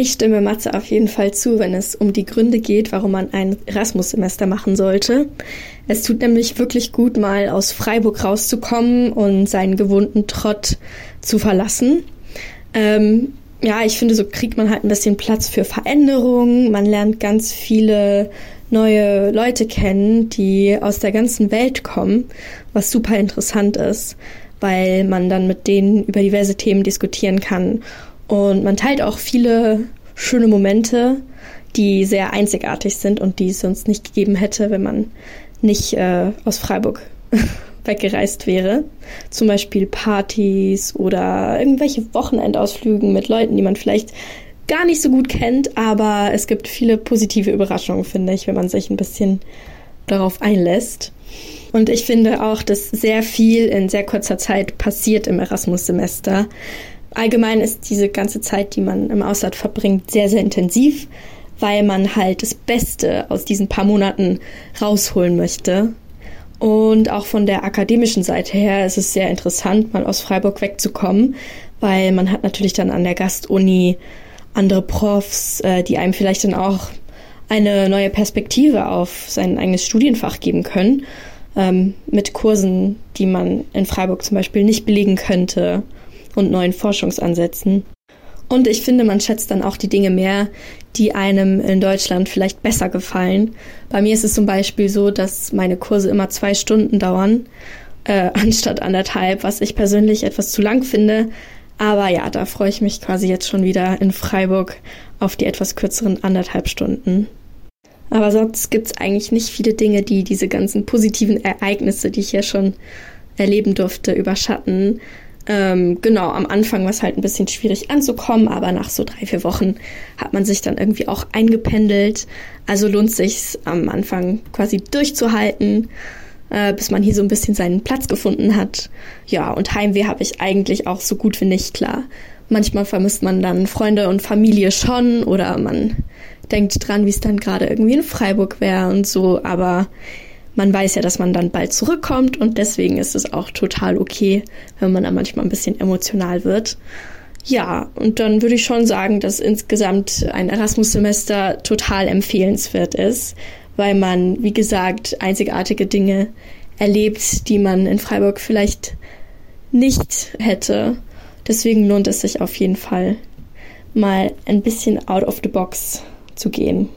Ich stimme Matze auf jeden Fall zu, wenn es um die Gründe geht, warum man ein Erasmus-Semester machen sollte. Es tut nämlich wirklich gut, mal aus Freiburg rauszukommen und seinen gewohnten Trott zu verlassen. Ähm, ja, ich finde, so kriegt man halt ein bisschen Platz für Veränderungen. Man lernt ganz viele neue Leute kennen, die aus der ganzen Welt kommen, was super interessant ist, weil man dann mit denen über diverse Themen diskutieren kann und man teilt auch viele schöne Momente, die sehr einzigartig sind und die es sonst nicht gegeben hätte, wenn man nicht äh, aus Freiburg weggereist wäre. Zum Beispiel Partys oder irgendwelche Wochenendausflügen mit Leuten, die man vielleicht gar nicht so gut kennt, aber es gibt viele positive Überraschungen, finde ich, wenn man sich ein bisschen darauf einlässt. Und ich finde auch, dass sehr viel in sehr kurzer Zeit passiert im Erasmus-Semester. Allgemein ist diese ganze Zeit, die man im Ausland verbringt, sehr, sehr intensiv, weil man halt das Beste aus diesen paar Monaten rausholen möchte. Und auch von der akademischen Seite her ist es sehr interessant, mal aus Freiburg wegzukommen, weil man hat natürlich dann an der Gastuni andere Profs, äh, die einem vielleicht dann auch eine neue Perspektive auf sein eigenes Studienfach geben können, ähm, mit Kursen, die man in Freiburg zum Beispiel nicht belegen könnte und neuen Forschungsansätzen. Und ich finde, man schätzt dann auch die Dinge mehr, die einem in Deutschland vielleicht besser gefallen. Bei mir ist es zum Beispiel so, dass meine Kurse immer zwei Stunden dauern, äh, anstatt anderthalb, was ich persönlich etwas zu lang finde. Aber ja, da freue ich mich quasi jetzt schon wieder in Freiburg auf die etwas kürzeren anderthalb Stunden. Aber sonst gibt es eigentlich nicht viele Dinge, die diese ganzen positiven Ereignisse, die ich ja schon erleben durfte, überschatten. Ähm, genau, am Anfang war es halt ein bisschen schwierig anzukommen, aber nach so drei, vier Wochen hat man sich dann irgendwie auch eingependelt. Also lohnt sich am Anfang quasi durchzuhalten, äh, bis man hier so ein bisschen seinen Platz gefunden hat. Ja, und Heimweh habe ich eigentlich auch so gut wie nicht klar. Manchmal vermisst man dann Freunde und Familie schon oder man denkt dran, wie es dann gerade irgendwie in Freiburg wäre und so, aber man weiß ja, dass man dann bald zurückkommt und deswegen ist es auch total okay, wenn man da manchmal ein bisschen emotional wird. Ja, und dann würde ich schon sagen, dass insgesamt ein Erasmus-Semester total empfehlenswert ist, weil man, wie gesagt, einzigartige Dinge erlebt, die man in Freiburg vielleicht nicht hätte. Deswegen lohnt es sich auf jeden Fall, mal ein bisschen out of the box zu gehen.